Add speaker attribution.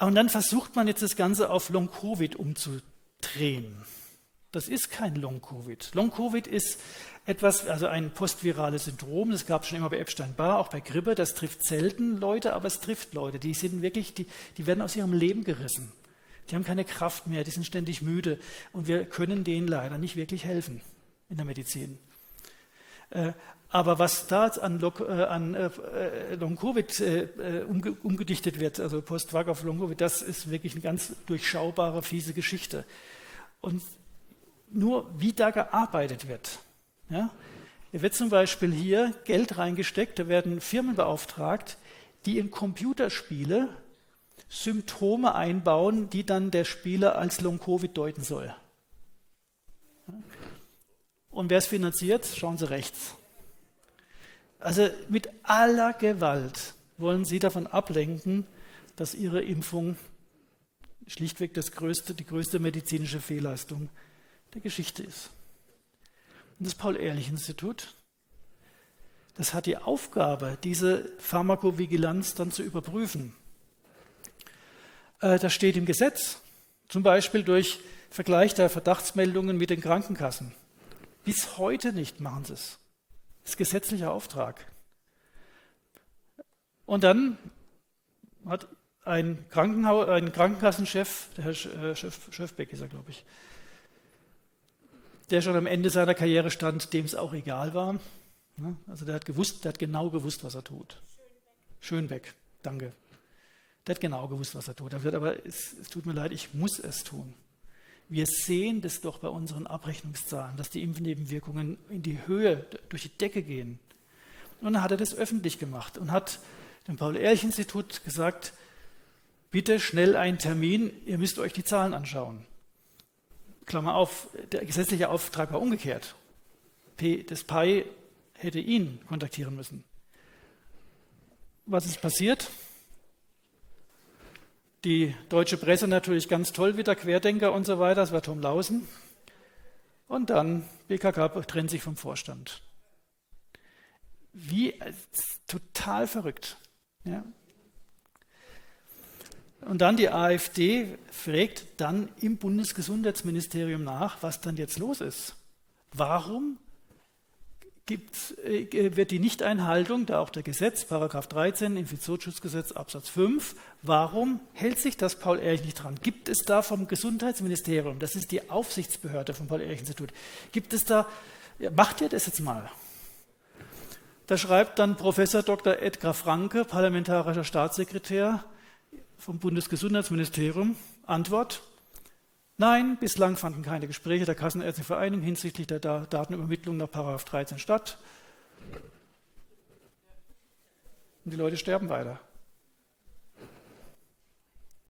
Speaker 1: Und dann versucht man jetzt das Ganze auf Long-Covid umzudrehen. Das ist kein Long-Covid. Long-Covid ist etwas, also ein postvirales Syndrom, das gab es schon immer bei Epstein-Barr, auch bei Grippe, das trifft selten Leute, aber es trifft Leute, die sind wirklich, die, die werden aus ihrem Leben gerissen. Die haben keine Kraft mehr, die sind ständig müde und wir können denen leider nicht wirklich helfen in der Medizin. Äh, aber was da an, äh, äh, Long-Covid umge umgedichtet wird, also Post-Vac auf Long-Covid, das ist wirklich eine ganz durchschaubare, fiese Geschichte. Und nur wie da gearbeitet wird. Ja? Hier wird zum Beispiel hier Geld reingesteckt, da werden Firmen beauftragt, die in Computerspiele Symptome einbauen, die dann der Spieler als Long-Covid deuten soll. Und wer es finanziert, schauen Sie rechts. Also mit aller Gewalt wollen sie davon ablenken, dass ihre Impfung schlichtweg das größte, die größte medizinische Fehlleistung der Geschichte ist. Und das Paul-Ehrlich-Institut, das hat die Aufgabe, diese Pharmakovigilanz dann zu überprüfen. Äh, das steht im Gesetz, zum Beispiel durch Vergleich der Verdachtsmeldungen mit den Krankenkassen. Bis heute nicht machen sie es. Das ist gesetzlicher Auftrag. Und dann hat ein, Krankenhaus, ein Krankenkassenchef, der Herr äh, Schöfbeck ist er, glaube ich, der schon am Ende seiner Karriere stand, dem es auch egal war. Ne? Also der hat gewusst, der hat genau gewusst, was er tut. Schönbeck, danke. Der hat genau gewusst, was er tut. Er wird aber, es, es tut mir leid, ich muss es tun. Wir sehen das doch bei unseren Abrechnungszahlen, dass die Impfnebenwirkungen in die Höhe, durch die Decke gehen. Und dann hat er das öffentlich gemacht und hat dem Paul-Ehrlich-Institut gesagt, bitte schnell einen Termin, ihr müsst euch die Zahlen anschauen. Klammer auf, der gesetzliche Auftrag war umgekehrt. Das PI hätte ihn kontaktieren müssen. Was ist passiert? Die deutsche Presse natürlich ganz toll wieder, Querdenker und so weiter, das war Tom Lausen. Und dann BKK trennt sich vom Vorstand. Wie total verrückt. Ja. Und dann die AfD fragt dann im Bundesgesundheitsministerium nach, was dann jetzt los ist. Warum äh, wird die Nichteinhaltung, da auch der Gesetz, Paragraph 13, Infektionsschutzgesetz Absatz 5, warum hält sich das Paul-Ehrlich nicht dran? Gibt es da vom Gesundheitsministerium, das ist die Aufsichtsbehörde vom Paul-Ehrlich-Institut, gibt es da, macht ihr das jetzt mal? Da schreibt dann Professor Dr. Edgar Franke, parlamentarischer Staatssekretär vom Bundesgesundheitsministerium, Antwort, Nein, bislang fanden keine Gespräche der Kassenärztlichen Vereinigung hinsichtlich der Datenübermittlung nach 13 statt. Und die Leute sterben weiter.